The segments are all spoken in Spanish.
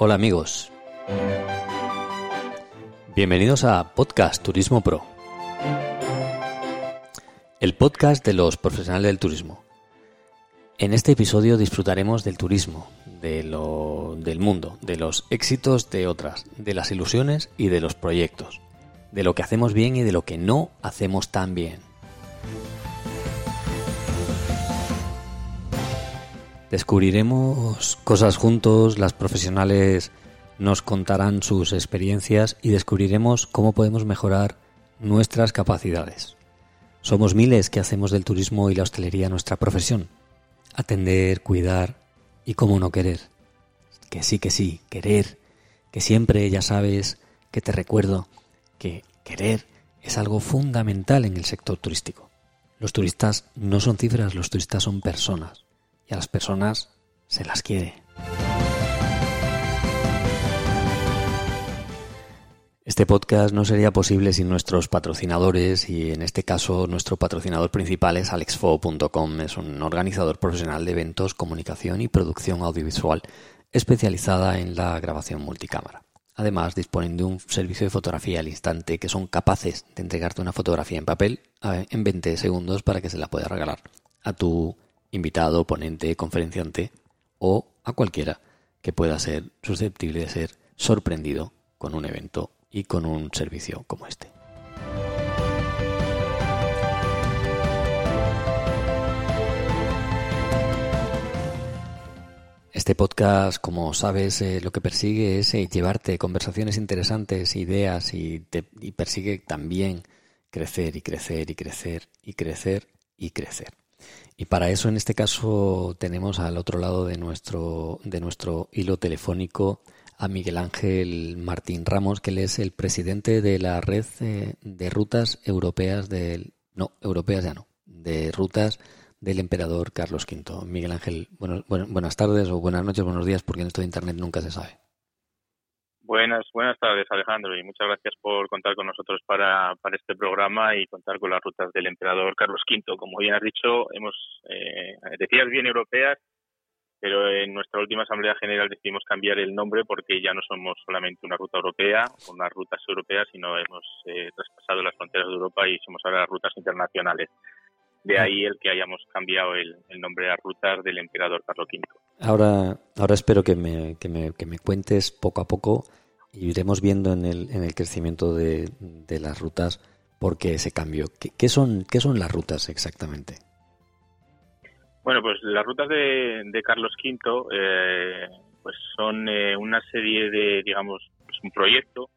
Hola amigos. Bienvenidos a Podcast Turismo Pro. El podcast de los profesionales del turismo. En este episodio disfrutaremos del turismo, de lo, del mundo, de los éxitos de otras, de las ilusiones y de los proyectos, de lo que hacemos bien y de lo que no hacemos tan bien. Descubriremos cosas juntos, las profesionales nos contarán sus experiencias y descubriremos cómo podemos mejorar nuestras capacidades. Somos miles que hacemos del turismo y la hostelería nuestra profesión. Atender, cuidar y cómo no querer. Que sí, que sí, querer. Que siempre ya sabes que te recuerdo que querer es algo fundamental en el sector turístico. Los turistas no son cifras, los turistas son personas y a las personas se las quiere. Este podcast no sería posible sin nuestros patrocinadores y en este caso nuestro patrocinador principal es alexfo.com, es un organizador profesional de eventos, comunicación y producción audiovisual especializada en la grabación multicámara. Además, disponen de un servicio de fotografía al instante que son capaces de entregarte una fotografía en papel en 20 segundos para que se la puedas regalar a tu invitado, ponente, conferenciante o a cualquiera que pueda ser susceptible de ser sorprendido con un evento y con un servicio como este. Este podcast, como sabes, eh, lo que persigue es eh, llevarte conversaciones interesantes, ideas y, y persigue también crecer y crecer y crecer y crecer y crecer. Y para eso, en este caso, tenemos al otro lado de nuestro, de nuestro hilo telefónico a Miguel Ángel Martín Ramos, que él es el presidente de la red eh, de rutas europeas del, no, europeas ya no, de rutas del emperador Carlos V. Miguel Ángel, bueno, buenas tardes o buenas noches, buenos días, porque en esto de Internet nunca se sabe. Buenas, buenas tardes, Alejandro, y muchas gracias por contar con nosotros para, para este programa y contar con las rutas del emperador Carlos V. Como bien has dicho, hemos, eh, decías bien europeas, pero en nuestra última Asamblea General decidimos cambiar el nombre porque ya no somos solamente una ruta europea o unas rutas europeas, sino hemos eh, traspasado las fronteras de Europa y somos ahora rutas internacionales. De ahí el que hayamos cambiado el, nombre a rutas del emperador Carlos V. Ahora, ahora espero que me, que me, que me cuentes poco a poco y iremos viendo en el, en el crecimiento de, de las rutas por qué ese cambio. ¿Qué, son, ¿Qué son las rutas exactamente? Bueno, pues las rutas de, de Carlos V eh, pues son eh, una serie de, digamos, pues un proyecto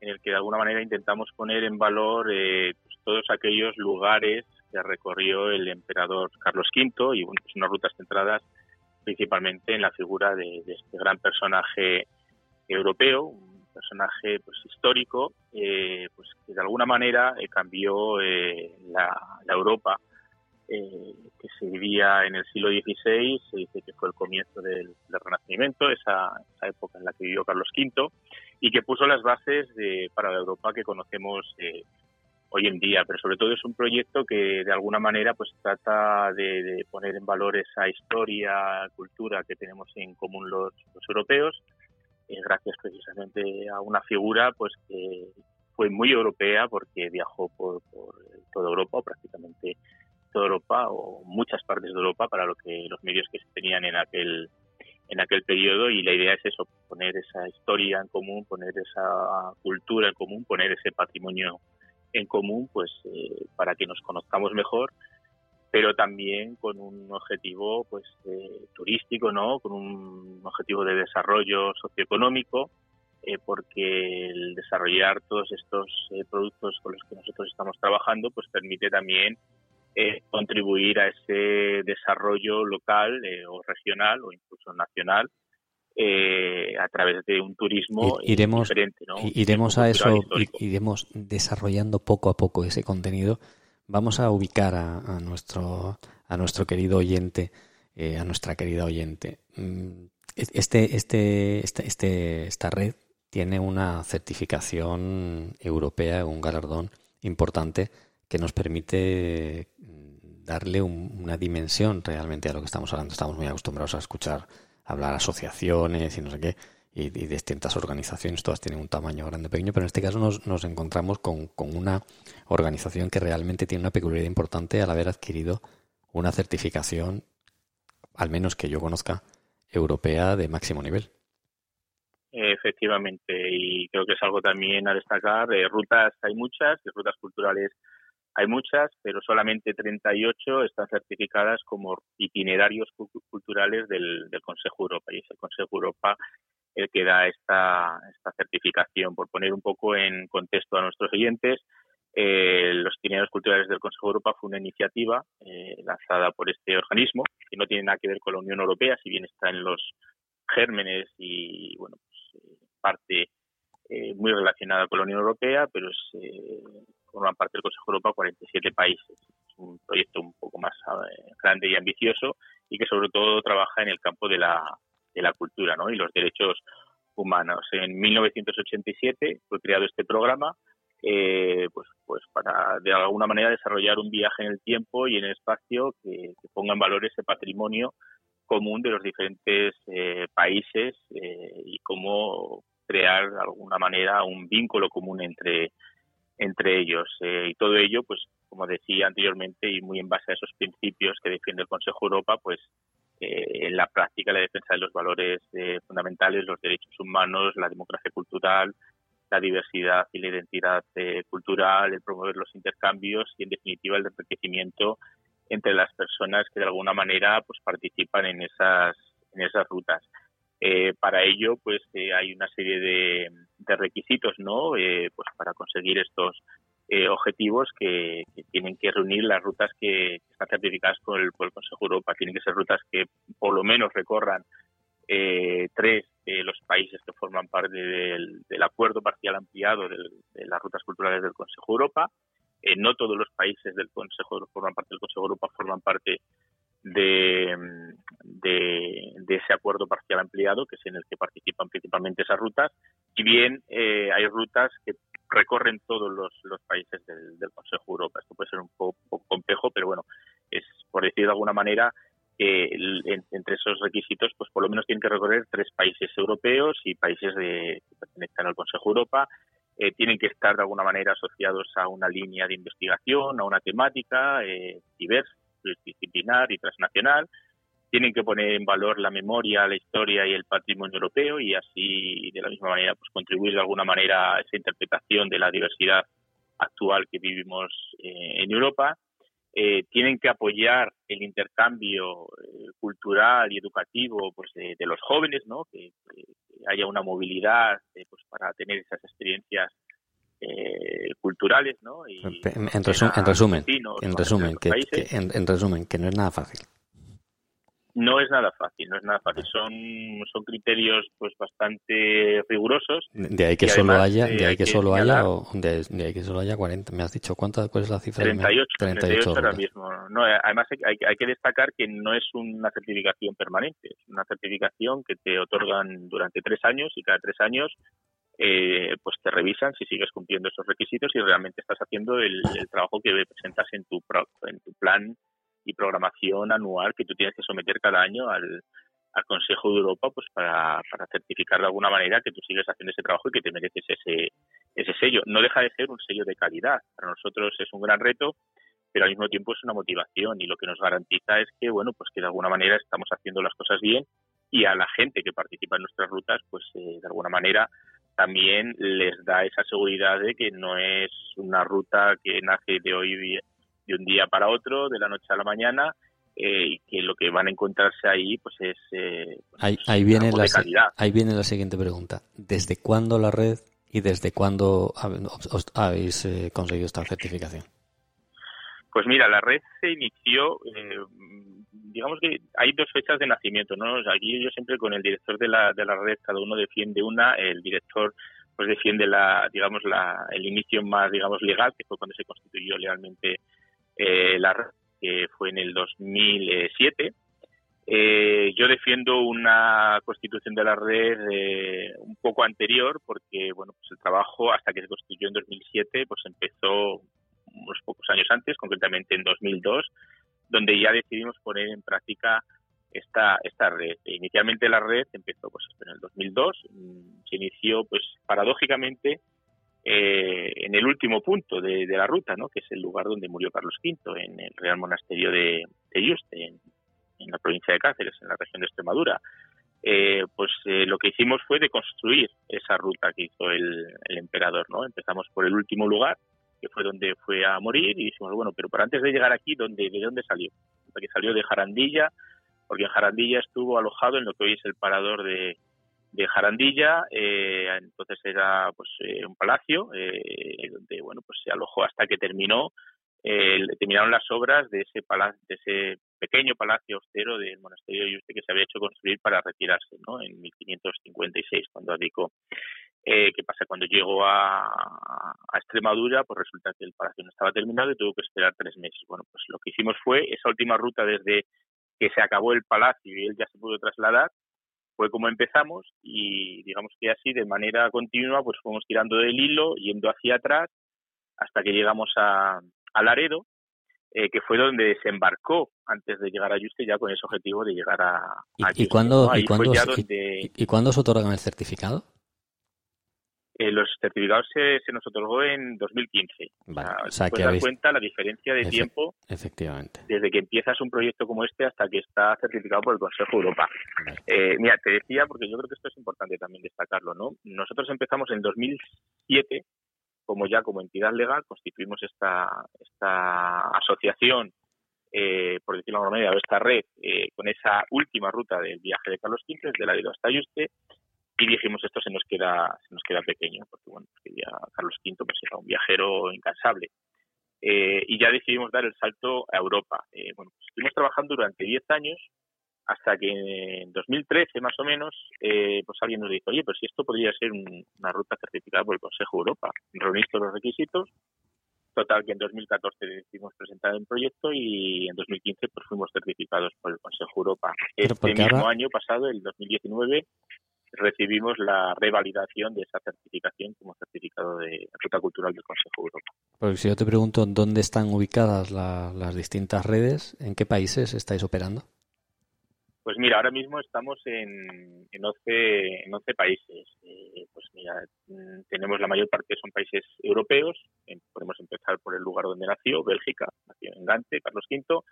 en el que de alguna manera intentamos poner en valor eh, pues todos aquellos lugares que recorrió el emperador Carlos V y bueno, pues unas rutas centradas principalmente en la figura de, de este gran personaje europeo, personaje pues histórico eh, pues que de alguna manera eh, cambió eh, la, Europa que se vivía en el siglo XVI se dice que fue el comienzo del, Renacimiento esa, época en la que vivió Carlos V y que puso las bases para la Europa que conocemos hoy en día pero sobre todo es un proyecto que de alguna manera pues trata de, poner en valor esa historia cultura que tenemos en común los europeos gracias precisamente a una figura pues que fue muy europea porque viajó por, toda Europa o prácticamente toda Europa o muchas partes de Europa para lo que los medios que se tenían en aquel en aquel periodo y la idea es eso poner esa historia en común poner esa cultura en común poner ese patrimonio en común pues eh, para que nos conozcamos mejor pero también con un objetivo pues eh, turístico, ¿no? Con un objetivo de desarrollo socioeconómico, eh, porque el desarrollar todos estos eh, productos con los que nosotros estamos trabajando, pues permite también contribuir a ese desarrollo local o regional o incluso nacional a través de un turismo iremos, diferente, ¿no? Iremos a eso, iremos desarrollando poco a poco ese contenido vamos a ubicar a, nuestro, a nuestro querido oyente, eh, a nuestra querida oyente. Mm, este, este, este, este, esta red tiene una certificación europea, un galardón importante que nos permite mm, darle una dimensión realmente a lo que estamos hablando. Estamos muy acostumbrados a escuchar hablar asociaciones y no sé qué. y, distintas organizaciones, todas tienen un tamaño grande pequeño, pero en este caso nos, nos encontramos con, con, una organización que realmente tiene una peculiaridad importante al haber adquirido una certificación, al menos que yo conozca, europea de máximo nivel. Efectivamente, y creo que es algo también a destacar. rutas hay muchas, rutas culturales hay muchas, pero solamente 38 están certificadas como itinerarios culturales del, del Consejo Europa. Y es el Consejo Europa el que da esta, certificación. Por poner un poco en contexto a nuestros oyentes, eh, los itinerarios culturales del Consejo Europa fue una iniciativa eh, lanzada por este organismo que no tiene nada que ver con la Unión Europea, si bien está en los gérmenes y bueno pues, eh, parte eh, muy relacionada con la Unión Europea, pero es, forman parte del Consejo Europa 47 países. Es un proyecto un poco más grande y ambicioso y que sobre todo trabaja en el campo de la, de la cultura ¿no? y los derechos humanos. En 1987 fue creado este programa eh, pues, pues para de alguna manera desarrollar un viaje en el tiempo y en el espacio que, ponga en valor ese patrimonio común de los diferentes eh, países eh, y cómo crear de alguna manera un vínculo común entre entre ellos y todo ello pues como decía anteriormente y muy en base a esos principios que defiende el Consejo Europa pues en la práctica la defensa de los valores fundamentales los derechos humanos la democracia cultural la diversidad y la identidad eh, cultural, el promover los intercambios y, en definitiva, el enriquecimiento entre las personas que de alguna manera pues participan en esas en esas rutas. Eh, para ello, pues eh, hay una serie de, requisitos, ¿no? pues para conseguir estos objetivos que, tienen que reunir las rutas que, están certificadas por el, Consejo Europa. Tienen que ser rutas que por lo menos recorran eh, tres de los países que forman parte del, acuerdo parcial ampliado de las rutas culturales del Consejo Europa. Eh, no todos los países del Consejo forman parte del Consejo Europa forman parte de, ese acuerdo parcial ampliado, que es en el que participan principalmente esas rutas. Y bien eh, hay rutas que recorren todos los, países del, Consejo Europa. Esto puede ser un poco, complejo, pero bueno, es por decir de alguna manera que entre esos requisitos, pues por lo menos tienen que recorrer tres países europeos y países de, que pertenezcan al Consejo Europa. Eh, tienen que estar de alguna manera asociados a una línea de investigación, a una temática eh, diversa, disciplinar y transnacional. Tienen que poner en valor la memoria, la historia y el patrimonio europeo y así, de la misma manera, pues contribuir de alguna manera a esa interpretación de la diversidad actual que vivimos eh, en Europa eh, tienen que apoyar el intercambio eh, cultural y educativo pues de, los jóvenes no que, haya una movilidad eh, pues para tener esas experiencias culturales no y, en, resumen en resumen en resumen que, en resumen que no es nada fácil no es nada fácil, no es nada fácil. Son, son criterios pues bastante rigurosos. De ahí que solo haya, de ahí que, solo haya, o de, ahí que solo haya 40. Me has dicho cuánta, cuál es la cifra? 38, 38, ahora mismo. No, además hay, hay, que destacar que no es una certificación permanente, es una certificación que te otorgan durante tres años y cada tres años eh, pues te revisan si sigues cumpliendo esos requisitos y realmente estás haciendo el, trabajo que presentas en tu, en tu plan y programación anual que tú tienes que someter cada año al, Consejo de Europa pues para, para certificar de alguna manera que tú sigues haciendo ese trabajo y que te mereces ese, ese sello. No deja de ser un sello de calidad. Para nosotros es un gran reto, pero al mismo tiempo es una motivación y lo que nos garantiza es que, bueno, pues que de alguna manera estamos haciendo las cosas bien y a la gente que participa en nuestras rutas, pues eh, de alguna manera también les da esa seguridad de que no es una ruta que nace de hoy de un día para otro, de la noche a la mañana, eh, y que lo que van a encontrarse ahí pues es eh, ahí, ahí viene la ahí viene la siguiente pregunta. Desde cuándo la red y desde cuándo habéis eh, conseguido esta certificación pues mira la red se inició digamos que hay dos fechas de nacimiento no aquí yo siempre con el director de la de la red cada uno defiende una el director pues defiende la digamos la el inicio más digamos legal que fue cuando se constituyó legalmente eh, la red, que fue en el 2007. Eh, yo defiendo una constitución de la red eh, un poco anterior porque bueno pues el trabajo hasta que se constituyó en 2007 pues empezó unos pocos años antes concretamente en 2002 donde ya decidimos poner en práctica esta, esta red. Inicialmente la red empezó pues, en el 2002, mm, se inició pues paradójicamente eh, en el último punto de, la ruta, ¿no? que es el lugar donde murió Carlos V, en el Real Monasterio de, de Yuste, en, la provincia de Cáceres, en la región de Extremadura. Eh, pues eh, lo que hicimos fue de construir esa ruta que hizo el, el, emperador. ¿no? Empezamos por el último lugar, que fue donde fue a morir, y dijimos, bueno, pero, por antes de llegar aquí, ¿dónde, ¿de dónde salió? Que salió de Jarandilla, porque en Jarandilla estuvo alojado en lo que hoy es el parador de, de Jarandilla, eh, entonces era pues eh, un palacio eh, donde bueno pues se alojó hasta que terminó terminaron las obras de ese palacio, de ese pequeño palacio austero del monasterio de Yuste que se había hecho construir para retirarse ¿no? en 1556 cuando abdicó. ¿Qué pasa? Cuando llegó a, a, Extremadura, pues resulta que el palacio no estaba terminado y tuvo que esperar tres meses. Bueno, pues lo que hicimos fue esa última ruta desde que se acabó el palacio y él ya se pudo trasladar, fue como empezamos y digamos que así de manera continua pues fuimos tirando del hilo, yendo hacia atrás hasta que llegamos a, Laredo, eh, que fue donde desembarcó antes de llegar a Yuste ya con ese objetivo de llegar a, ¿Y, ¿Y, cuándo, ¿y, cuándo, ¿Y, cuándo se otorgan el certificado? Eh, los certificados se, se, nos otorgó en 2015. Vale, o sea, que dar cuenta la diferencia de tiempo efectivamente. desde que empiezas un proyecto como este hasta que está certificado por el Consejo de Europa. Eh, mira, te decía, porque yo creo que esto es importante también destacarlo, ¿no? Nosotros empezamos en 2007 como ya como entidad legal constituimos esta, esta asociación, eh, por decirlo de alguna manera, esta red, eh, con esa última ruta del viaje de Carlos V, desde la hasta Yuste, y dijimos esto se nos queda se nos queda pequeño porque bueno ya Carlos V pues era un viajero incansable. Eh, y ya decidimos dar el salto a Europa. Eh, bueno pues estuvimos trabajando durante 10 años hasta que en 2013 más o menos eh, pues alguien nos dijo oye pues si esto podría ser una ruta certificada por el Consejo de Europa reunís todos los requisitos. Total que en 2014 decidimos presentar el proyecto y en 2015 pues fuimos certificados por el Consejo de Europa. Este mismo año pasado el 2019 recibimos la revalidación de esa certificación como certificado de Ruta Cultural del Consejo de Europa. Porque si yo te pregunto dónde están ubicadas las distintas redes, ¿en qué países estáis operando? Pues mira, ahora mismo estamos en, en, 11, en 11 países. Eh, pues mira, mm, tenemos la mayor parte son países europeos. podemos empezar por el lugar donde nació, Bélgica, nació en Gante, Carlos V.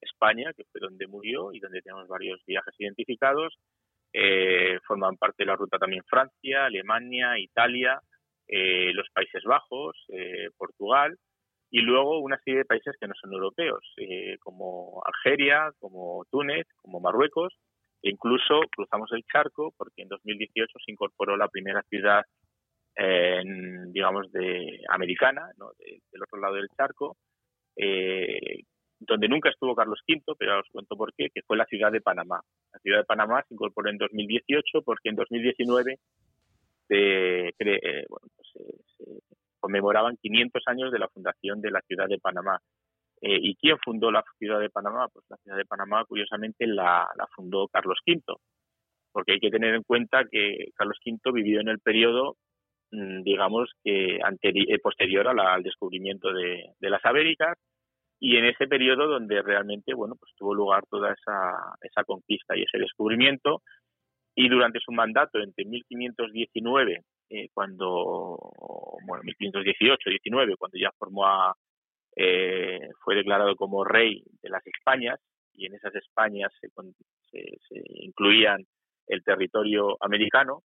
España, que fue donde murió y donde tenemos varios viajes identificados. Eh, forman parte de la ruta también Francia, Alemania, Italia, eh, los Países Bajos, eh, Portugal y luego una serie de países que no son europeos, como Algeria, como Túnez, como Marruecos, e incluso cruzamos el charco porque en 2018 se incorporó la primera ciudad, digamos, de americana, del otro lado del charco, donde nunca estuvo Carlos V, pero ahora os cuento por qué, que fue la ciudad de Panamá. La ciudad de Panamá se incorporó en 2018 porque en 2019 se, eh, pues, conmemoraban 500 años de la fundación de la ciudad de Panamá. Eh, ¿Y quién fundó la ciudad de Panamá? Pues la ciudad de Panamá, curiosamente, la, fundó Carlos V, porque hay que tener en cuenta que Carlos V vivió en el periodo, mm, digamos, que eh, posterior al descubrimiento de, de las Américas, y en ese periodo donde realmente bueno pues tuvo lugar toda esa, esa conquista y ese descubrimiento. Y durante su mandato entre 1519 eh, cuando bueno 1518 19 cuando ya formó a, eh, fue declarado como rey de las Españas y en esas Españas se, se, incluían el territorio americano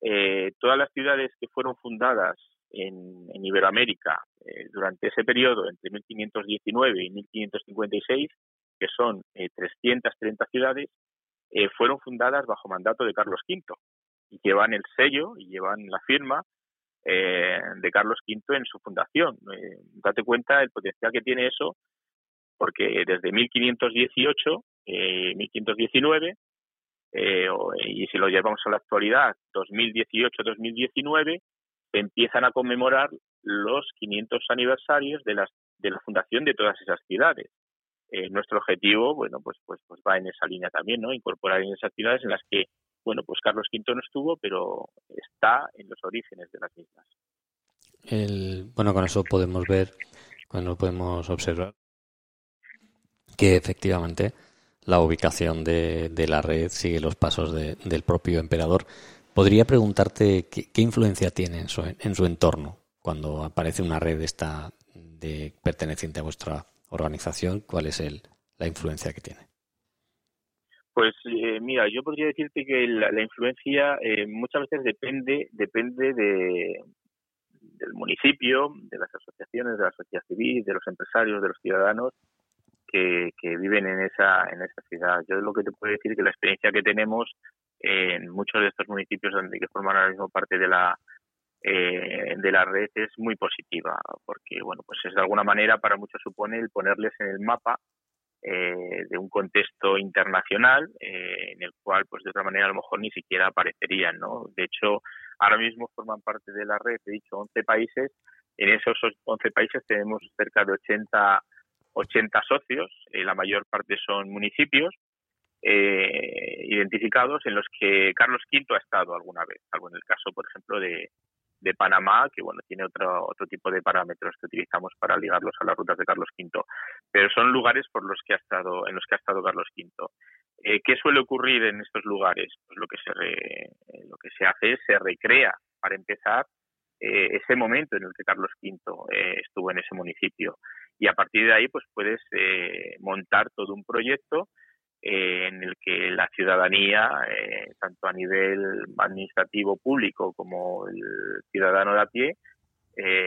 eh, todas las ciudades que fueron fundadas en, en Iberoamérica eh, durante ese periodo, entre 1519 y 1556, que son 330 eh, ciudades, eh, fueron fundadas bajo mandato de Carlos V y llevan el sello y llevan la firma de Carlos V en su fundación. date cuenta del potencial que tiene eso, porque desde 1518, 1519, y si lo llevamos a la actualidad, 2018-2019, empiezan a conmemorar los 500 aniversarios de, las, de la fundación de todas esas ciudades. Eh, nuestro objetivo, bueno, pues, pues, pues va en esa línea también, ¿no? Incorporar en esas ciudades en las que, bueno, pues Carlos V no estuvo, pero está en los orígenes de las mismas. El, bueno, con eso podemos ver, cuando podemos observar que efectivamente la ubicación de, la red sigue los pasos del propio emperador. Podría preguntarte qué, influencia tiene en su, en su, entorno cuando aparece una red esta de perteneciente a vuestra organización. ¿Cuál es el, la influencia que tiene? Pues eh, mira, yo podría decirte que la, influencia eh, muchas veces depende depende de, del municipio, de las asociaciones, de la sociedad civil, de los empresarios, de los ciudadanos que, viven en esa, en esa ciudad. Yo lo que te puedo decir es que la experiencia que tenemos en muchos de estos municipios donde que forman ahora mismo parte de la eh, de la red es muy positiva porque bueno pues es de alguna manera para muchos supone el ponerles en el mapa eh, de un contexto internacional eh, en el cual pues de otra manera a lo mejor ni siquiera aparecerían no de hecho ahora mismo forman parte de la red he dicho 11 países en esos 11 países tenemos cerca de 80 80 socios, eh, la mayor parte son municipios eh, identificados en los que Carlos V ha estado alguna vez, algo en el caso, por ejemplo, de, de Panamá, que bueno tiene otro otro tipo de parámetros que utilizamos para ligarlos a las rutas de Carlos V, pero son lugares por los que ha estado en los que ha estado Carlos V. Eh, ¿Qué suele ocurrir en estos lugares? Pues lo que se lo que se hace es se recrea para empezar ese momento en el que Carlos V estuvo en ese municipio y a partir de ahí pues puedes eh, montar todo un proyecto eh, en el que la ciudadanía, eh, tanto a nivel administrativo público como el ciudadano de a pie,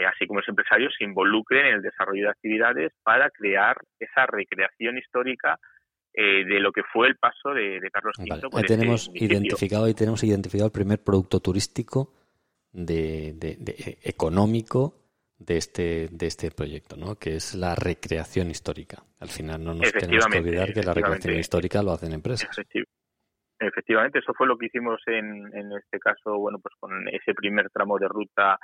así como los empresarios, se involucren en el desarrollo de actividades para crear esa recreación histórica de lo que fue el paso de, Carlos V. Vale. Ahí tenemos identificado, ahí tenemos identificado el primer producto turístico de, de económico de este, de este proyecto, ¿no? que es la recreación histórica. Al final no nos tenemos que olvidar que la recreación histórica lo hacen empresas. Efectivamente, eso fue lo que hicimos en, en este caso, bueno, pues con ese primer tramo de ruta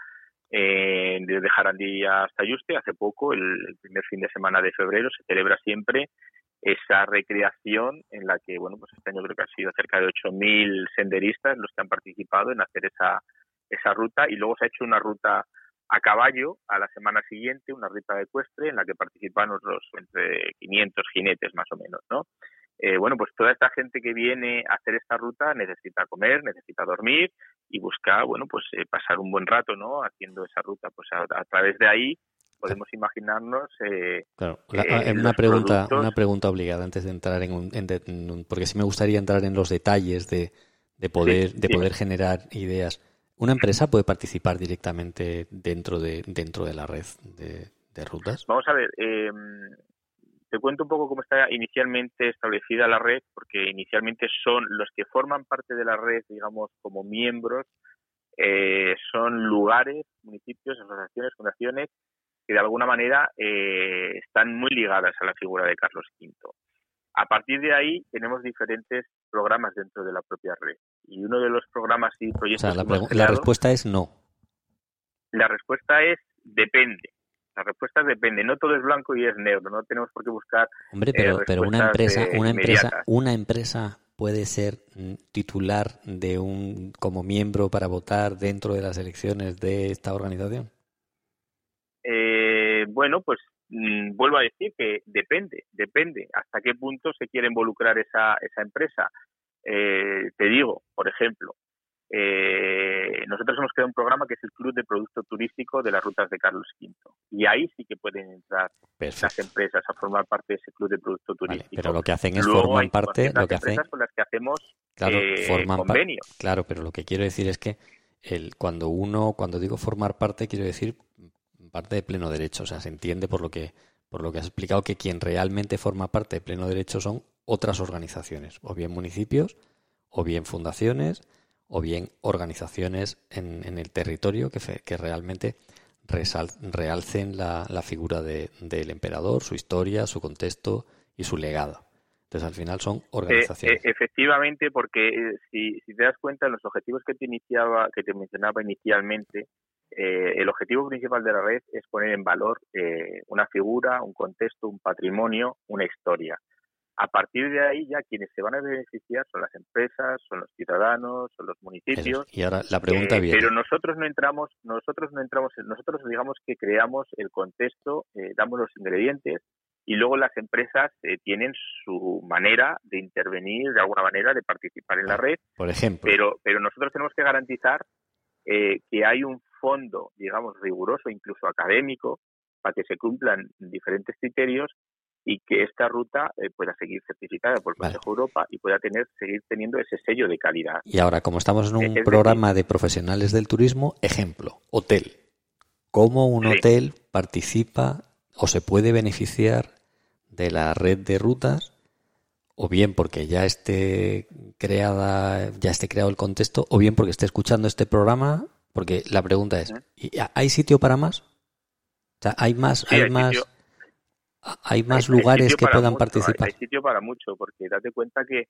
eh, desde Jarandilla hasta Yuste. Hace poco, el, primer fin de semana de febrero, se celebra siempre esa recreación en la que, bueno, pues este año creo que ha sido cerca de 8.000 senderistas los que han participado en hacer esa, esa ruta y luego se ha hecho una ruta a caballo a la semana siguiente una ruta ecuestre en la que participan los entre 500 jinetes más o menos, ¿no? Eh, bueno, pues toda esta gente que viene a hacer esta ruta necesita comer, necesita dormir y busca, bueno, pues eh, pasar un buen rato, ¿no? Haciendo esa ruta, pues a, través de ahí podemos imaginarnos. Eh, claro, una pregunta, una pregunta obligada antes de entrar en un, porque sí me gustaría entrar en los detalles de, de poder, de poder generar ideas. ¿Una empresa puede participar directamente dentro de, dentro de la red de, rutas? Vamos a ver, eh, te cuento un poco cómo está inicialmente establecida la red, porque inicialmente son los que forman parte de la red, digamos, como miembros, eh, son lugares, municipios, asociaciones, fundaciones que de alguna manera eh, están muy ligadas a la figura de Carlos V. A partir de ahí tenemos diferentes programas dentro de la propia red. Y uno de los programas y proyectos... la, respuesta es no. La respuesta es depende. La respuesta es depende. No todo es blanco y es negro. No tenemos por qué buscar. Hombre, pero, eh, pero una empresa, una empresa, una empresa puede ser titular de un como miembro para votar dentro de las elecciones de esta organización. Eh, bueno, pues Mm, vuelvo a decir que depende, depende hasta qué punto se quiere involucrar esa, esa empresa. Eh, te digo, por ejemplo, eh, nosotros hemos creado un programa que es el Club de Producto Turístico de las Rutas de Carlos V. Y ahí sí que pueden entrar las empresas a formar parte de ese Club de Producto Turístico. pero lo que hacen es formar parte, lo que hacen... con las que hacemos claro, eh, convenios. Claro, pero lo que quiero decir es que el, cuando uno, cuando digo formar parte, quiero decir parte de pleno derecho. O sea, se entiende por lo que, por lo que has explicado que quien realmente forma parte de pleno derecho son otras organizaciones, o bien municipios, o bien fundaciones, o bien organizaciones en, el territorio que, que realmente realcen la, figura del emperador, su historia, su contexto y su legado. Entonces, al final son organizaciones. Eh, efectivamente, porque eh, si, si, te das cuenta, los objetivos que te iniciaba, que te mencionaba inicialmente, eh, el objetivo principal de la red es poner en valor eh, una figura, un contexto, un patrimonio, una historia. A partir de ahí ya quienes se van a beneficiar son las empresas, son los ciudadanos, son los municipios. Y ahora la pregunta eh, Pero nosotros no entramos, nosotros no entramos, nosotros digamos que creamos el contexto, damos los ingredientes y luego las empresas eh, tienen su manera de intervenir, de alguna manera, de participar en la red. Por ejemplo. Pero, pero nosotros tenemos que garantizar eh, que hay un fondo, digamos, riguroso, incluso académico, para que se cumplan diferentes criterios y que esta ruta eh, pueda seguir certificada por el Consejo Europa y pueda tener seguir teniendo ese sello de calidad. Y ahora, como estamos en un programa de profesionales del turismo, ejemplo, hotel. ¿Cómo un hotel participa o se puede beneficiar de la red de rutas o bien porque ya esté creada, ya esté creado el contexto, o bien porque esté escuchando este programa, porque la pregunta es, ¿hay sitio para más? O sea, hay más, hay, más, hay más lugares que puedan participar. Hay, sitio para mucho, porque date cuenta que,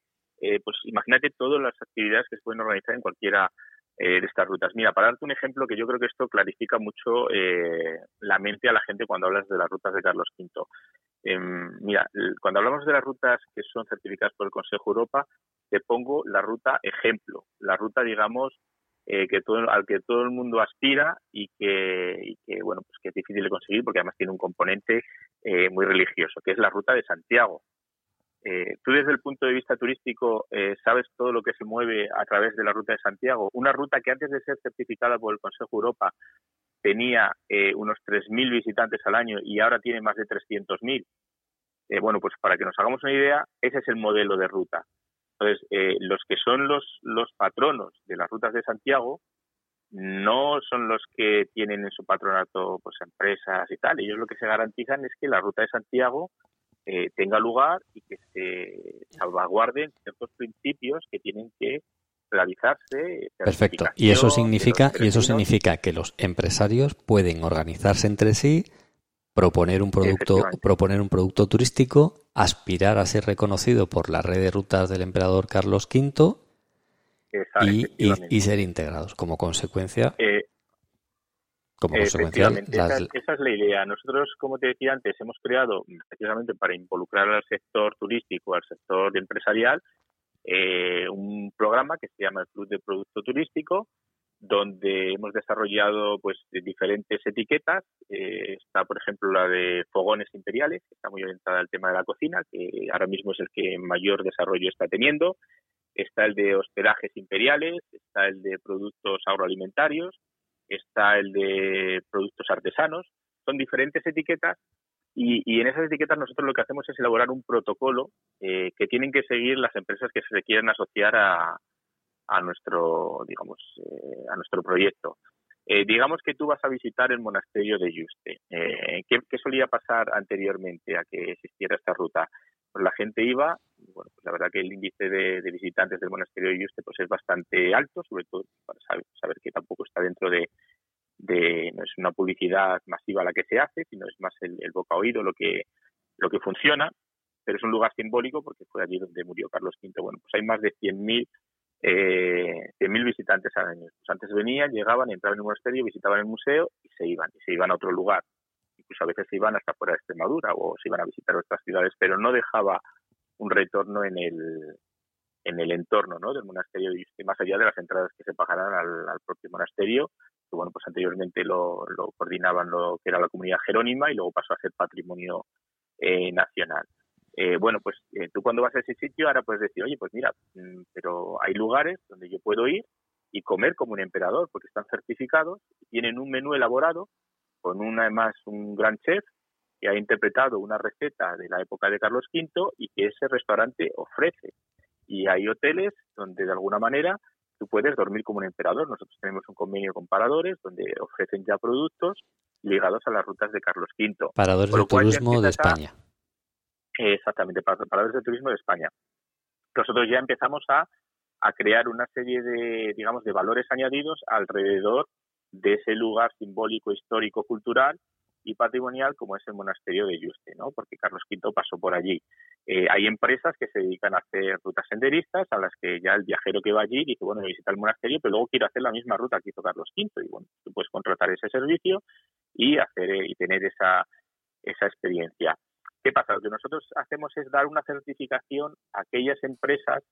eh, pues imagínate todas las actividades que se pueden organizar en cualquiera eh, de estas rutas. Mira, para darte un ejemplo, que yo creo que esto clarifica mucho eh, la mente a la gente cuando hablas de las rutas de Carlos V. Em, mira, cuando hablamos de las rutas que son certificadas por el Consejo Europa, te pongo la ruta ejemplo, la ruta, digamos, eh, que todo, al que todo el mundo aspira y que, bueno, pues que es difícil de conseguir porque además tiene un componente muy religioso, que es la ruta de Santiago. Eh, tú desde el punto de vista turístico eh, sabes todo lo que se mueve a través de la ruta de Santiago, una ruta que antes de ser certificada por el Consejo Europa tenía eh, unos 3.000 visitantes al año y ahora tiene más de 300.000. Eh, bueno, pues para que nos hagamos una idea, ese es el modelo de ruta. Entonces, los que son los, los patronos de las rutas de Santiago no son los que tienen en su patronato pues empresas y tal. Ellos lo que se garantizan es que la ruta de Santiago eh, tenga lugar y que se salvaguarden ciertos principios que tienen que realizarse. Perfecto. Y eso significa y eso significa que los empresarios pueden organizarse entre sí, proponer un producto proponer un producto turístico, aspirar a ser reconocido por la red de rutas del emperador Carlos V y, ser integrados como consecuencia. Eh, como Efectivamente, esa, es la idea. Nosotros, como te decía antes, hemos creado precisamente para involucrar al sector turístico, al sector empresarial, eh, un programa que se llama el Club de Producto Turístico, donde hemos desarrollado pues diferentes etiquetas. Eh, está, por ejemplo, la de fogones imperiales, que está muy orientada al tema de la cocina, que ahora mismo es el que mayor desarrollo está teniendo. Está el de hospedajes imperiales, está el de productos agroalimentarios, está el de productos artesanos, son diferentes etiquetas y, en esas etiquetas nosotros lo que hacemos es elaborar un protocolo eh, que tienen que seguir las empresas que se quieran asociar a, a nuestro, digamos, eh, a nuestro proyecto. Eh, digamos que tú vas a visitar el monasterio de Yuste. ¿qué, ¿qué, solía pasar anteriormente a que existiera esta ruta? Pues la gente iba, bueno, pues la verdad que el índice de, visitantes del monasterio de Yuste pues es bastante alto, sobre todo para saber, que tampoco está dentro de, no es una publicidad masiva la que se hace, sino es más el, boca oído lo que lo que funciona, pero es un lugar simbólico porque fue allí donde murió Carlos V. Bueno, pues hay más de 100.000 eh, 100.000 visitantes al año. Pues antes venían, llegaban, entraban en el monasterio, visitaban el museo y se iban, y se iban a otro lugar incluso a veces se iban hasta fuera de Extremadura o se iban a visitar otras ciudades, pero no dejaba un retorno en el en el entorno ¿no? del monasterio y más allá de las entradas que se pagaran al, propio monasterio, que bueno, pues anteriormente lo, coordinaban lo que era la comunidad jerónima y luego pasó a ser patrimonio eh, nacional. Eh, bueno, pues eh, tú cuando vas a ese sitio ahora puedes decir, oye, pues mira, mm, pero hay lugares donde yo puedo ir y comer como un emperador porque están certificados, tienen un menú elaborado con una, además un gran chef que ha interpretado una receta de la época de Carlos V y que ese restaurante ofrece. Y hay hoteles donde de alguna manera tú puedes dormir como un emperador. Nosotros tenemos un convenio con paradores donde ofrecen ya productos ligados a las rutas de Carlos V. Paradores de turismo de España. Exactamente, paradores de turismo de España. Nosotros ya empezamos a, crear una serie de, digamos, de valores añadidos alrededor de ese lugar simbólico, histórico, cultural y patrimonial como es el monasterio de Yuste, ¿no? Porque Carlos V pasó por allí. Eh, hay empresas que se dedican a hacer rutas senderistas a las que ya el viajero que va allí dice, bueno, visita el monasterio, pero luego quiero hacer la misma ruta que hizo Carlos V y bueno, tú puedes contratar ese servicio y hacer y tener esa, esa experiencia. ¿Qué pasa? Lo que nosotros hacemos es dar una certificación a aquellas empresas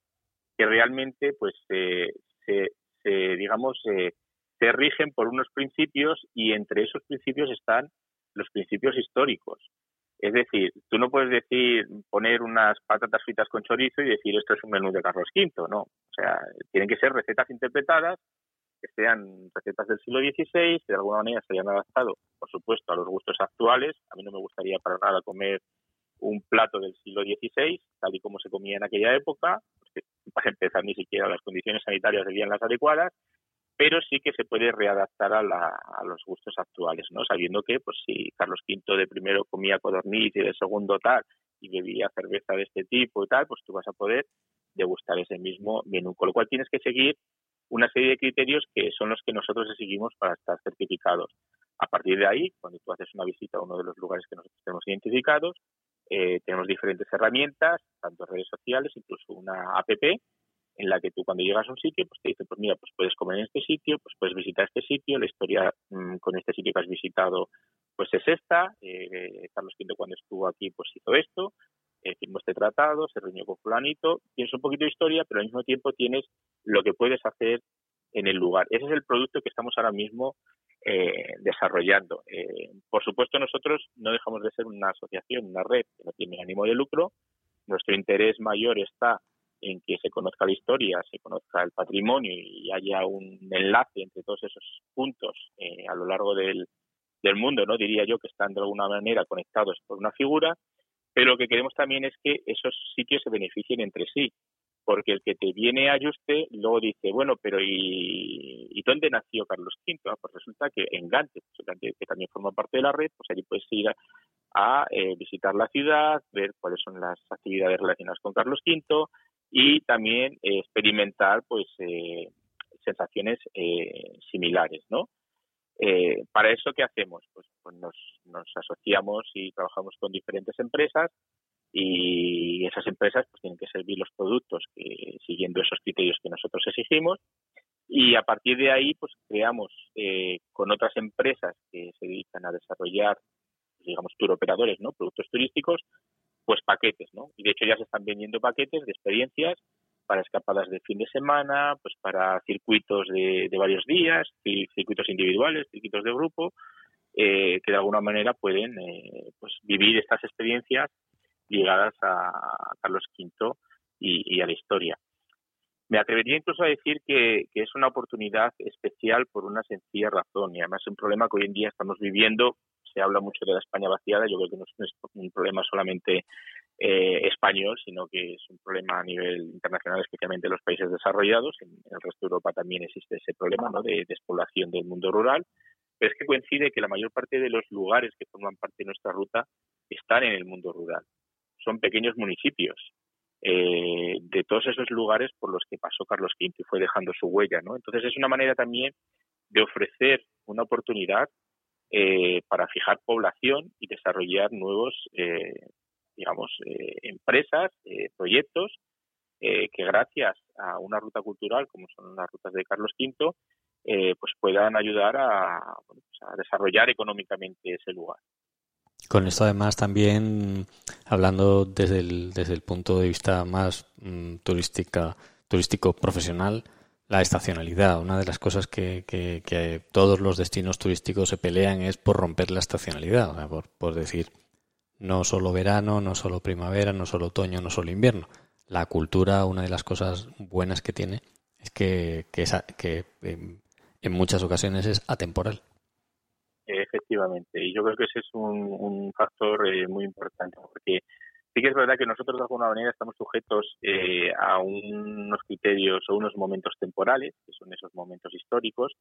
que realmente, pues, se, digamos, eh, se rigen por unos principios y entre esos principios están los principios históricos. Es decir, tú no puedes decir poner unas patatas fritas con chorizo y decir esto es un menú de Carlos V, no. O sea, tienen que ser recetas interpretadas que sean recetas del siglo XVI, que de alguna manera se hayan adaptado, por supuesto, a los gustos actuales. A mí no me gustaría para nada comer un plato del siglo XVI, tal y como se comía en aquella época, para empezar ni siquiera las condiciones sanitarias serían las adecuadas, pero sí que se puede readaptar a, los gustos actuales, ¿no? Sabiendo que, pues, si Carlos V de primero comía codorniz y de segundo tal, y bebía cerveza de este tipo y tal, pues tú vas a poder degustar ese mismo menú. Con lo cual tienes que seguir una serie de criterios que son los que nosotros seguimos para estar certificados. A partir de ahí, cuando tú haces una visita a uno de los lugares que nosotros tenemos identificados, eh, tenemos diferentes herramientas, tanto redes sociales, incluso una app, en la que tú cuando llegas a un sitio, pues te dice, pues mira, pues puedes comer en este sitio, pues puedes visitar este sitio, la historia mm, con este sitio que has visitado, pues es esta, eh, Carlos V cuando estuvo aquí, pues hizo esto, eh, firmó este tratado, se reunió con fulanito, tienes un poquito de historia, pero al mismo tiempo tienes lo que puedes hacer en el lugar. Ese es el producto que estamos ahora mismo eh, desarrollando. Eh, por supuesto, nosotros no dejamos de ser una asociación, una red que no tiene ánimo de lucro. Nuestro interés mayor está en que se conozca la historia, se conozca el patrimonio y haya un enlace entre todos esos puntos eh, a lo largo del, del mundo, no diría yo que están de alguna manera conectados por una figura, pero lo que queremos también es que esos sitios se beneficien entre sí porque el que te viene a Ayuste luego dice, bueno, pero ¿y, ¿y dónde nació Carlos V? Pues resulta que en Gante, que también forma parte de la red, pues allí puedes ir a, eh, visitar la ciudad, ver cuáles son las actividades relacionadas con Carlos V y también eh, experimentar pues eh, sensaciones similares, ¿no? para eso, ¿qué hacemos? Pues, pues nos, nos asociamos y trabajamos con diferentes empresas y esas empresas pues tienen que servir los productos que, siguiendo esos criterios que nosotros exigimos y a partir de ahí pues creamos eh, con otras empresas que se dedican a desarrollar digamos tour operadores no productos turísticos pues paquetes no y de hecho ya se están vendiendo paquetes de experiencias para escapadas de fin de semana pues para circuitos de, varios días circuitos individuales circuitos de grupo eh, que de alguna manera pueden eh, pues vivir estas experiencias ligadas a Carlos V y, a la historia. Me atrevería incluso a decir que, es una oportunidad especial por una sencilla razón y además es un problema que hoy en día estamos viviendo. Se habla mucho de la España vaciada, yo creo que no es un problema solamente eh, español, sino que es un problema a nivel internacional, especialmente en los países desarrollados. En, el resto de Europa también existe ese problema ¿no? de despoblación del mundo rural. Pero es que coincide que la mayor parte de los lugares que forman parte de nuestra ruta están en el mundo rural son pequeños municipios eh, de todos esos lugares por los que pasó Carlos V y fue dejando su huella, ¿no? Entonces es una manera también de ofrecer una oportunidad eh, para fijar población y desarrollar nuevos, eh, digamos, empresas, proyectos que gracias a una ruta cultural como son las rutas de Carlos V, pues puedan ayudar pues a desarrollar económicamente ese lugar. Con esto además también, hablando desde el, desde el punto de vista más mm, turística, turístico profesional, la estacionalidad. Una de las cosas que, que, todos los destinos turísticos se pelean es por romper la estacionalidad, por, por decir, no solo verano, no solo primavera, no solo otoño, no solo invierno. La cultura, una de las cosas buenas que tiene, es que, que, que en muchas ocasiones es atemporal. Efectivamente, y yo creo que ese es un, factor eh, muy importante, porque sí que es verdad que nosotros de alguna manera estamos sujetos eh, a unos criterios o unos momentos temporales, que son esos momentos históricos.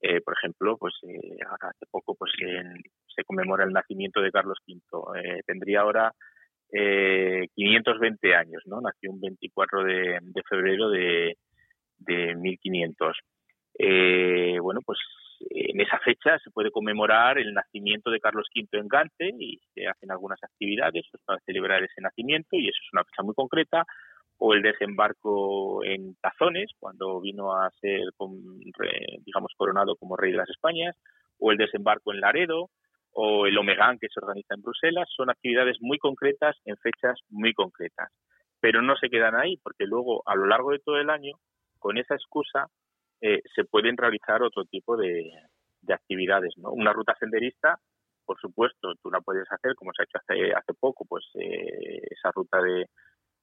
Eh, por ejemplo, pues hace poco pues se conmemora el nacimiento de Carlos V. tendría ahora 520 años, ¿no? Nació un 24 de, febrero de, de 1500. bueno, pues en esa fecha se puede conmemorar el nacimiento de Carlos V en Gante y se hacen algunas actividades pues, para celebrar ese nacimiento y eso es una fecha muy concreta o el desembarco en Tazones cuando vino a ser digamos coronado como rey de las Españas o el desembarco en Laredo o el Omegán que se organiza en Bruselas son actividades muy concretas en fechas muy concretas. Pero no se quedan ahí porque luego a lo largo de todo el año con esa excusa eh, se pueden realizar otro tipo de, actividades. ¿no? Una ruta senderista por supuesto, tú la puedes hacer, como se ha hecho hace, poco, pues eh, esa ruta de,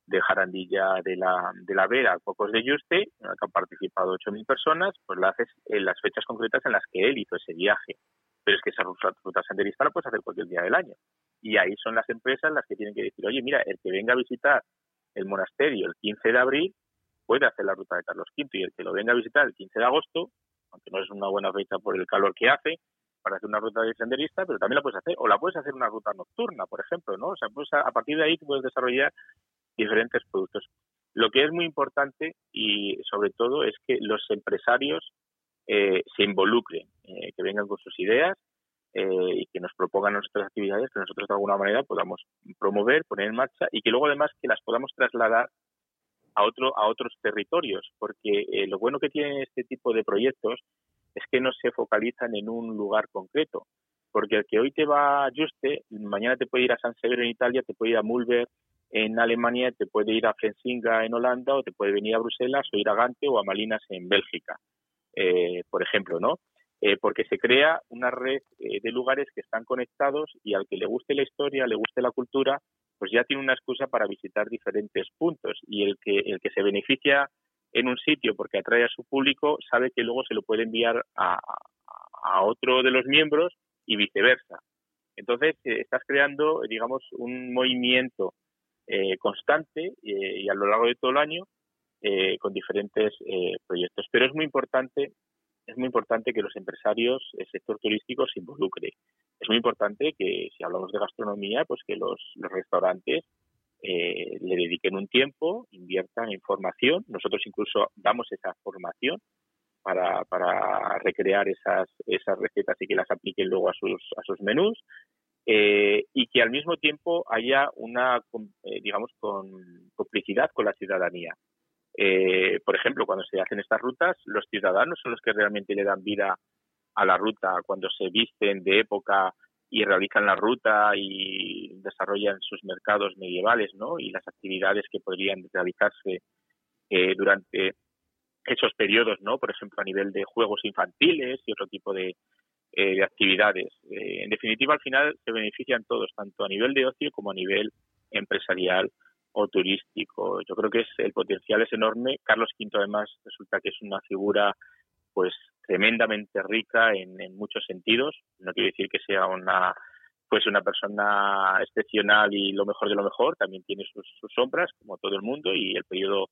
de Jarandilla de la, de la Vera Pocos de Yuste, en la que han participado 8.000 personas, pues la haces en las fechas concretas en las que él hizo ese viaje. Pero es que esa ruta senderista la puedes hacer cualquier día del año. Y ahí son las empresas las que tienen que decir, oye, mira, el que venga a visitar el monasterio el 15 de abril puede hacer la ruta de Carlos V y el que lo venga a visitar el 15 de agosto, aunque no es una buena fecha por el calor que hace, para hacer una ruta de senderista, pero también la puedes hacer, o la puedes hacer una ruta nocturna, por ejemplo, ¿no? O sea, pues a, partir de ahí puedes desarrollar diferentes productos. Lo que es muy importante y sobre todo es que los empresarios eh, se involucren, eh, que vengan con sus ideas eh, y que nos propongan nuestras actividades que nosotros de alguna manera podamos promover, poner en marcha y que luego además que las podamos trasladar a otro a otros territorios, porque lo bueno que tienen este tipo de proyectos es que no se focalizan en un lugar concreto, porque el que hoy te va a Juste, mañana te puede ir a San Severo en Italia, te puede ir a Mulver en Alemania, te puede ir a Frensinga en Holanda, o te puede venir a Bruselas, o ir a Gante o a Malinas en Bélgica, eh, por ejemplo, ¿no? Eh, porque se crea una red eh, de lugares que están conectados y al que le guste la historia, le guste la cultura, pues ya tiene una excusa para visitar diferentes puntos y el que el que se beneficia en un sitio porque atrae a su público sabe que luego se lo puede enviar a, a otro de los miembros y viceversa. Entonces estás creando, digamos, un movimiento eh, constante eh, y a lo largo de todo el año eh, con diferentes proyectos. Pero es muy importante es muy importante que los empresarios, el sector turístico se involucre. Es muy importante que, si hablamos de gastronomía, pues que los, restaurantes le dediquen un tiempo, inviertan en formación. Nosotros incluso damos esa formación para, recrear esas, recetas y que las apliquen luego a sus, a sus menús. Eh, y que al mismo tiempo haya una, eh, digamos, con complicidad con la ciudadanía. Eh, por ejemplo, cuando se hacen estas rutas, los ciudadanos son los que realmente le dan vida a la ruta, cuando se visten de época y realizan la ruta y desarrollan sus mercados medievales, ¿no? Y las actividades que podrían realizarse durante esos periodos, ¿no? Por ejemplo, a nivel de juegos infantiles y otro tipo de, eh, de actividades. Eh, en definitiva, al final se benefician todos, tanto a nivel de ocio como a nivel empresarial turístico. Yo creo que es, el potencial es enorme. Carlos V, además, resulta que es una figura pues tremendamente rica en, muchos sentidos. No quiero decir que sea una pues una persona excepcional y lo mejor de lo mejor, también tiene sus, sombras, como todo el mundo, y el periodo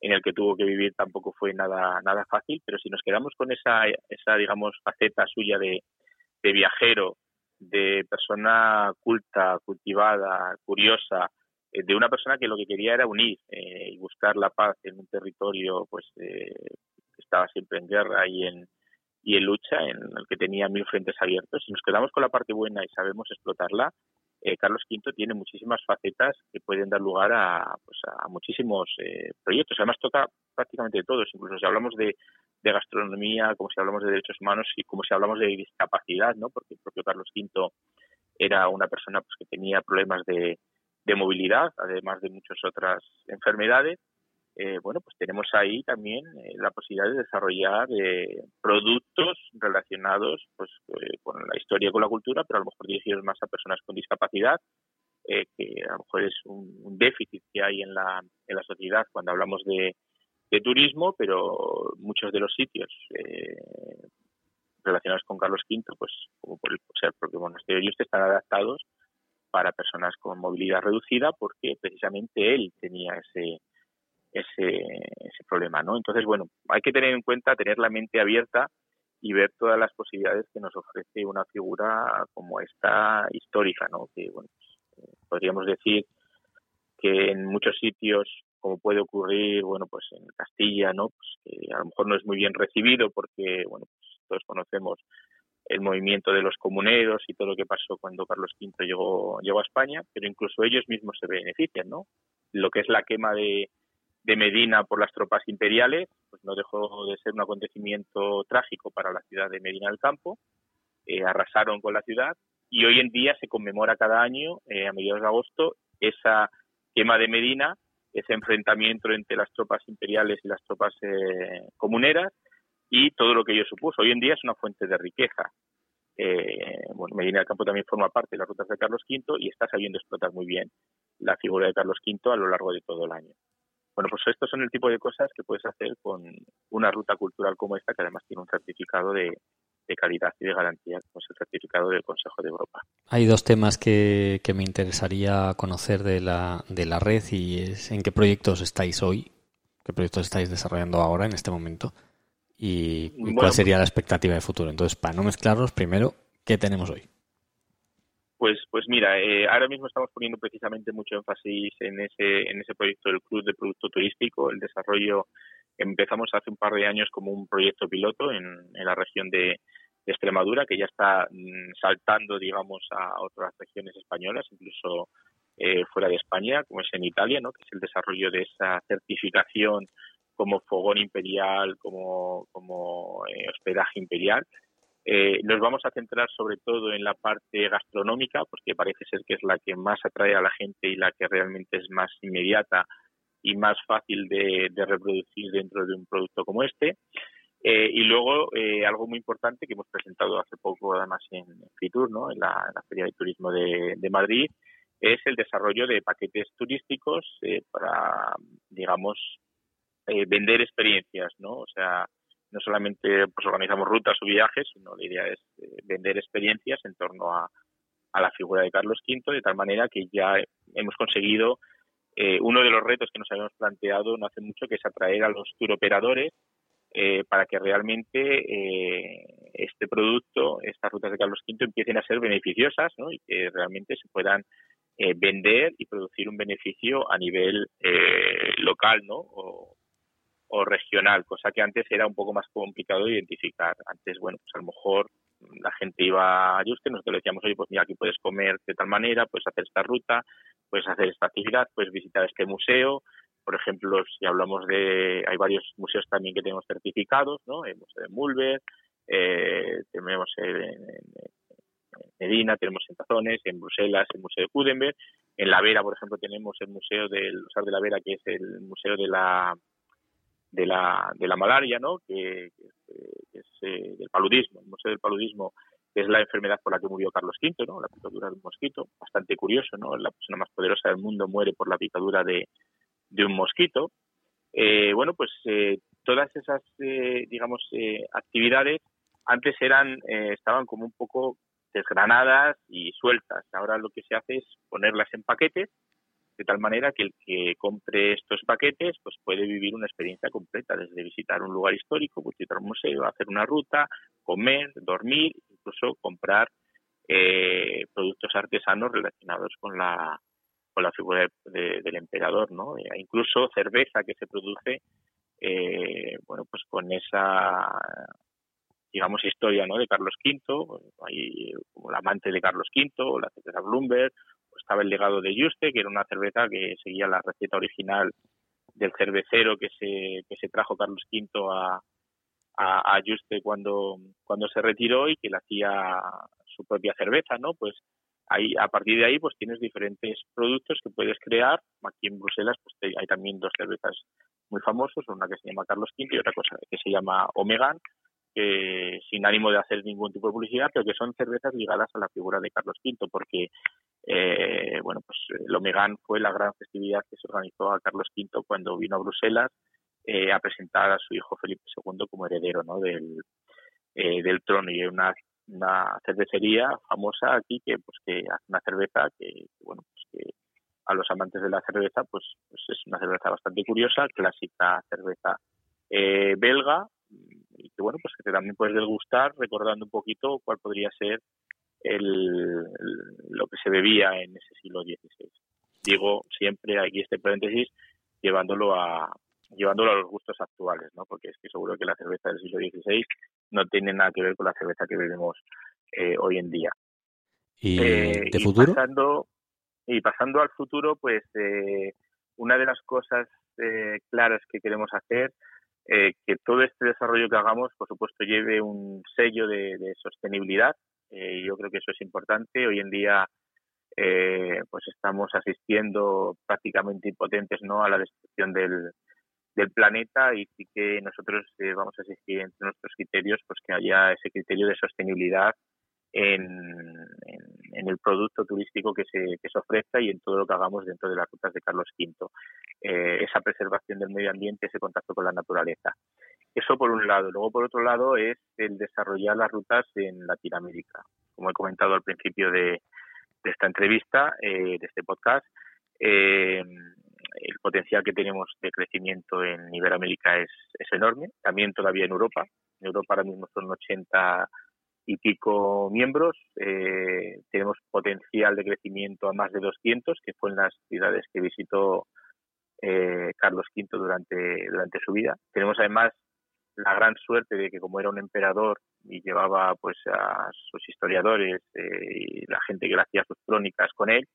en el que tuvo que vivir tampoco fue nada nada fácil, pero si nos quedamos con esa esa digamos faceta suya de, viajero, de persona culta, cultivada, curiosa, de una persona que lo que quería era unir eh, y buscar la paz en un territorio pues eh, que estaba siempre en guerra y en y en lucha, en el que tenía mil frentes abiertos. Si nos quedamos con la parte buena y sabemos explotarla, eh, Carlos V tiene muchísimas facetas que pueden dar lugar a, pues, a muchísimos eh, proyectos. Además, toca prácticamente de todos, incluso si hablamos de, gastronomía, como si hablamos de derechos humanos y como si hablamos de discapacidad, ¿no? porque el propio Carlos V era una persona pues, que tenía problemas de, de movilidad, además de muchas otras enfermedades eh, bueno, pues tenemos ahí también eh, la posibilidad de desarrollar eh, productos relacionados pues, con la historia y con la cultura, pero a lo mejor dirigidos más a personas con discapacidad, que a lo mejor es un, déficit que hay en la, en la sociedad cuando hablamos de, turismo, pero muchos de los sitios relacionados con Carlos V, pues como por el, o sea, propio monasterio están adaptados para personas con movilidad reducida porque precisamente él tenía ese ese, problema, ¿no? Entonces, bueno, hay que tener en cuenta, tener la mente abierta y ver todas las posibilidades que nos ofrece una figura como esta histórica, ¿no? Que, bueno, pues, eh, podríamos decir que en muchos sitios, como puede ocurrir, bueno, pues en Castilla, ¿no? Pues que a lo mejor no es muy bien recibido porque, bueno, pues todos conocemos el movimiento de los comuneros y todo lo que pasó cuando Carlos V llegó, llegó a España, pero incluso ellos mismos se benefician, ¿no? Lo que es la quema de, de Medina por las tropas imperiales, pues no dejó de ser un acontecimiento trágico para la ciudad de Medina del Campo. Eh, arrasaron con la ciudad y hoy en día se conmemora cada año, eh, a mediados de agosto, esa quema de Medina, ese enfrentamiento entre las tropas imperiales y las tropas eh, comuneras y todo lo que ello supuso. Hoy en día es una fuente de riqueza. eh, bueno, Medina del Campo también forma parte de las rutas de Carlos V y está sabiendo explotar muy bien la figura de Carlos V a lo largo de todo el año. Bueno, pues estos son el tipo de cosas que puedes hacer con una ruta cultural como esta, que además tiene un certificado de, calidad y de garantía, como es el certificado del Consejo de Europa. Hay dos temas que, que me interesaría conocer de la, de la red y es en qué proyectos estáis hoy, qué proyectos estáis desarrollando ahora en este momento y, cuál sería la expectativa de futuro. Entonces, para no mezclarlos, primero, ¿qué tenemos hoy? Pues, pues mira, eh, ahora mismo estamos poniendo precisamente mucho énfasis en ese, en ese proyecto del Club de Producto Turístico, el desarrollo. Empezamos hace un par de años como un proyecto piloto en, en la región de, Extremadura, que ya está mm, saltando, digamos, a otras regiones españolas, incluso eh, fuera de España, como es en Italia, ¿no? que es el desarrollo de esa certificación como fogón imperial, como, como eh, hospedaje imperial. Eh, nos vamos a centrar sobre todo en la parte gastronómica, porque parece ser que es la que más atrae a la gente y la que realmente es más inmediata y más fácil de, reproducir dentro de un producto como este. Eh, y luego, algo muy importante que hemos presentado hace poco, además en Fitur, ¿no? en, la, Feria de Turismo de, de, Madrid, es el desarrollo de paquetes turísticos para, digamos, eh, vender experiencias, ¿no? O sea, no solamente pues organizamos rutas o viajes, sino la idea es eh, vender experiencias en torno a, a, la figura de Carlos V, de tal manera que ya hemos conseguido eh, uno de los retos que nos habíamos planteado no hace mucho, que es atraer a los turoperadores eh, para que realmente eh, este producto, estas rutas de Carlos V empiecen a ser beneficiosas ¿no? y que realmente se puedan eh, vender y producir un beneficio a nivel local ¿no? o, o regional, cosa que antes era un poco más complicado de identificar. Antes, bueno, pues a lo mejor la gente iba a Juste, nosotros le decíamos, oye, pues mira, aquí puedes comer de tal manera, puedes hacer esta ruta, puedes hacer esta actividad, puedes visitar este museo. Por ejemplo, si hablamos de, hay varios museos también que tenemos certificados, ¿no? El Museo de Mulver, eh, tenemos en, Medina, tenemos en Tazones, en Bruselas, el Museo de Kudenberg. En La Vera, por ejemplo, tenemos el Museo del Usar de la Vera, que es el Museo de la de la, de la malaria, ¿no? que, es eh, del paludismo, el Museo del Paludismo, que es la enfermedad por la que murió Carlos V, ¿no? la picadura de un mosquito, bastante curioso, ¿no? la persona más poderosa del mundo muere por la picadura de, de un mosquito. Eh, bueno, pues eh, todas esas, digamos, actividades antes eran, estaban como un poco desgranadas y sueltas. Ahora lo que se hace es ponerlas en paquetes de tal manera que el que compre estos paquetes pues puede vivir una experiencia completa, desde visitar un lugar histórico, visitar un museo, hacer una ruta, comer, dormir, incluso comprar eh, productos artesanos relacionados con la con la figura del emperador, ¿no? E incluso cerveza que se produce, eh, bueno, pues con esa digamos historia, ¿no? De Carlos V, hay como el amante de Carlos V, la cerveza Bloomberg, estaba el legado de Juste, que era una cerveza que seguía la receta original del cervecero que se, que se trajo Carlos V a, a, Juste cuando, cuando se retiró y que le hacía su propia cerveza, ¿no? Pues ahí, a partir de ahí pues tienes diferentes productos que puedes crear. Aquí en Bruselas pues hay también dos cervezas muy famosas, una que se llama Carlos V y otra cosa que se llama Omegan, que sin ánimo de hacer ningún tipo de publicidad, pero que son cervezas ligadas a la figura de Carlos V, porque eh, bueno, pues el Omegan fue la gran festividad que se organizó a Carlos V cuando vino a Bruselas eh, a presentar a su hijo Felipe II como heredero ¿no? del, eh, del trono y una, una cervecería famosa aquí que pues que hace una cerveza que, bueno pues que a los amantes de la cerveza pues, pues es una cerveza bastante curiosa clásica cerveza eh, belga y que bueno pues que también puedes degustar recordando un poquito cuál podría ser el, lo que se bebía en ese siglo XVI. Digo siempre aquí este paréntesis llevándolo a llevándolo a los gustos actuales, ¿no? Porque es que seguro que la cerveza del siglo XVI no tiene nada que ver con la cerveza que bebemos eh, hoy en día. ¿Y eh, de futuro? Pasando, y pasando al futuro, pues eh, una de las cosas claras que queremos hacer eh, que todo este desarrollo que hagamos, por supuesto, lleve un sello de, sostenibilidad. Eh, yo creo que eso es importante. Hoy en día, eh, pues estamos asistiendo prácticamente impotentes no a la destrucción del, del planeta y sí que nosotros vamos a exigir entre nuestros criterios pues que haya ese criterio de sostenibilidad en, el producto turístico que se, que se ofrezca y en todo lo que hagamos dentro de las rutas de Carlos V. Eh, esa preservación del medio ambiente, ese contacto con la naturaleza. Eso por un lado. Luego, por otro lado, es el desarrollar las rutas en Latinoamérica. Como he comentado al principio de, esta entrevista, eh, de este podcast, eh, el potencial que tenemos de crecimiento en Iberoamérica es, es enorme. También todavía en Europa. En Europa ahora mismo son 80 y pico miembros. Eh, tenemos potencial de crecimiento a más de 200, que fue en las ciudades que visitó eh, Carlos V durante, durante su vida. Tenemos además la gran suerte de que como era un emperador y llevaba pues a sus historiadores eh, y la gente que hacía sus crónicas con él,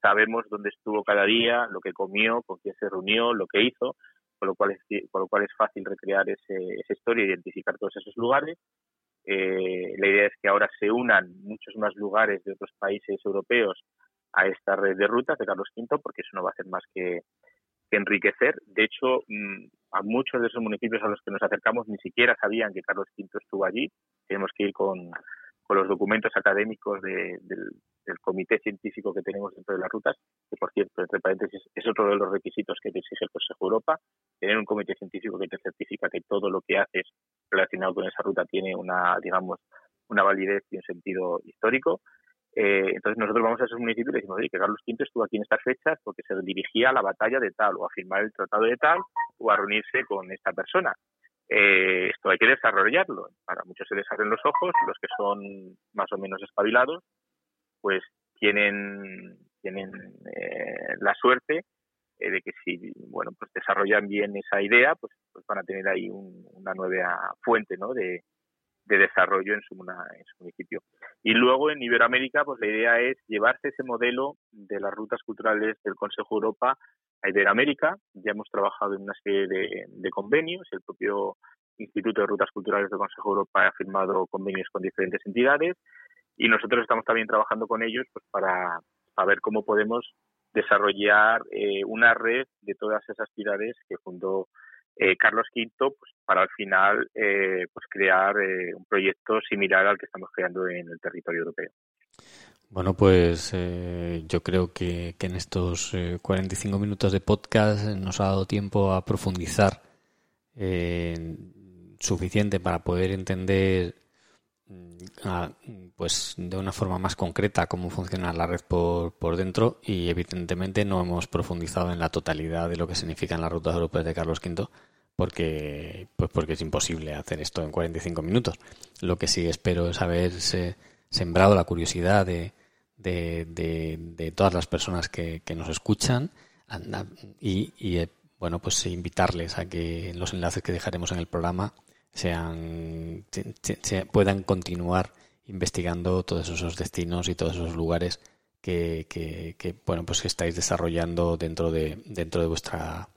sabemos dónde estuvo cada día, lo que comió, con quién se reunió, lo que hizo, con lo cual es, con lo cual es fácil recrear ese, esa historia, identificar todos esos lugares eh, la idea es que ahora se unan muchos más lugares de otros países europeos a esta red de rutas de Carlos V, porque eso no va a hacer más que, enriquecer. De hecho, mm, a muchos de esos municipios a los que nos acercamos ni siquiera sabían que Carlos V estuvo allí. Tenemos que ir con, con los documentos académicos del, del, comité científico que tenemos dentro de las rutas, que por cierto, entre paréntesis, es otro de los requisitos que te exige el Consejo Europa, tener un comité científico que te certifica que todo lo que haces relacionado con esa ruta tiene una, digamos, una validez y un sentido histórico. Eh, entonces nosotros vamos a esos municipios y decimos, oye, que Carlos V estuvo aquí en estas fechas porque se dirigía a la batalla de tal, o a firmar el tratado de tal, o a reunirse con esta persona. Eh, esto hay que desarrollarlo. Para muchos se les abren los ojos, los que son más o menos espabilados, pues tienen, tienen eh, la suerte eh, de que si bueno pues desarrollan bien esa idea pues, pues van a tener ahí una nueva fuente ¿no? de, desarrollo en su, en su municipio y luego en Iberoamérica pues la idea es llevarse ese modelo de las rutas culturales del Consejo Europa a Iberoamérica ya hemos trabajado en una serie de, convenios el propio Instituto de Rutas Culturales del Consejo Europa ha firmado convenios con diferentes entidades y nosotros estamos también trabajando con ellos pues para, ver cómo podemos desarrollar eh, una red de todas esas ciudades que fundó eh, Carlos V pues, para al final eh, pues crear un proyecto similar al que estamos creando en el territorio europeo. Bueno, pues yo creo que, en estos 45 minutos de podcast nos ha dado tiempo a profundizar suficiente para poder entender pues de una forma más concreta cómo funciona la red por, por dentro y evidentemente no hemos profundizado en la totalidad de lo que significan las rutas europeas de Carlos V porque pues porque es imposible hacer esto en 45 minutos. Lo que sí espero es haber sembrado la curiosidad de, de, de, todas las personas que, que nos escuchan y, y eh, bueno pues invitarles a que los enlaces que dejaremos en el programa sean, se, puedan continuar investigando todos esos destinos y todos esos lugares que, que, bueno pues que estáis desarrollando dentro de dentro de vuestra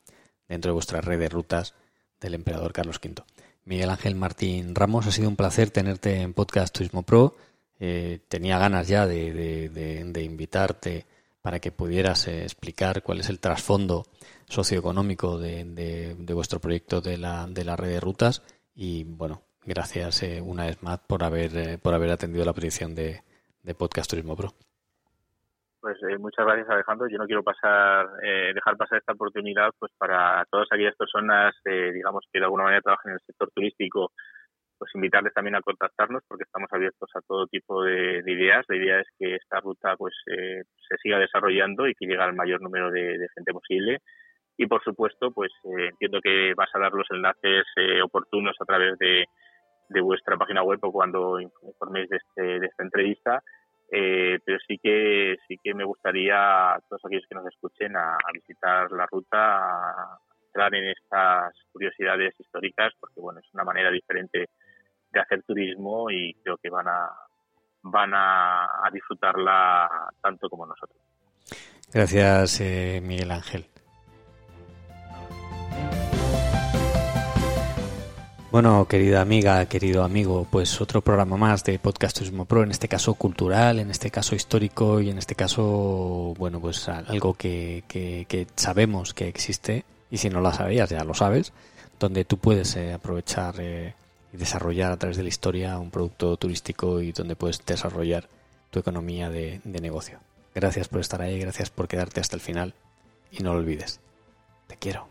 dentro de vuestra red de rutas del emperador Carlos V. Miguel Ángel Martín Ramos, ha sido un placer tenerte en Podcast Turismo Pro. Eh, tenía ganas ya de, de, invitarte para que pudieras eh, explicar cuál es el trasfondo socioeconómico de, vuestro proyecto de la, de la red de rutas y bueno, gracias eh, una vez más por haber, eh, por haber atendido la petición de, Podcast Turismo Pro. Pues eh, muchas gracias Alejandro. Yo no quiero pasar, dejar pasar esta oportunidad pues para todas aquellas personas, digamos que de alguna manera trabajan en el sector turístico, pues invitarles también a contactarnos porque estamos abiertos a todo tipo de, ideas. La idea es que esta ruta pues se siga desarrollando y que llegue al mayor número de gente posible y por supuesto pues eh, entiendo que vas a dar los enlaces eh, oportunos a través de, de, vuestra página web o cuando informéis de, este, de esta entrevista eh, pero sí que sí que me gustaría a todos aquellos que nos escuchen a, visitar la ruta a entrar en estas curiosidades históricas porque bueno es una manera diferente de hacer turismo y creo que van a van a, disfrutarla tanto como nosotros. Gracias Miguel Ángel. Bueno, querida amiga, querido amigo, pues otro programa más de Podcast Turismo Pro, en este caso cultural, en este caso histórico y en este caso, bueno, pues algo que, sabemos que existe y si no lo sabías ya lo sabes, donde tú puedes eh, aprovechar eh, y desarrollar a través de la historia un producto turístico y donde puedes desarrollar tu economía de, de negocio. Gracias por estar ahí, gracias por quedarte hasta el final y no lo olvides. Te quiero.